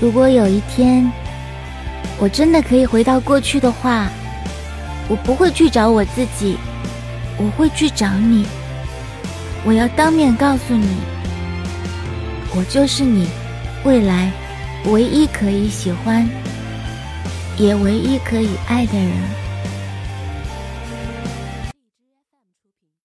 如果有一天我真的可以回到过去的话我不会去找我自己我会去找你我要当面告诉你我就是你未来唯一可以喜欢也唯一可以爱的人。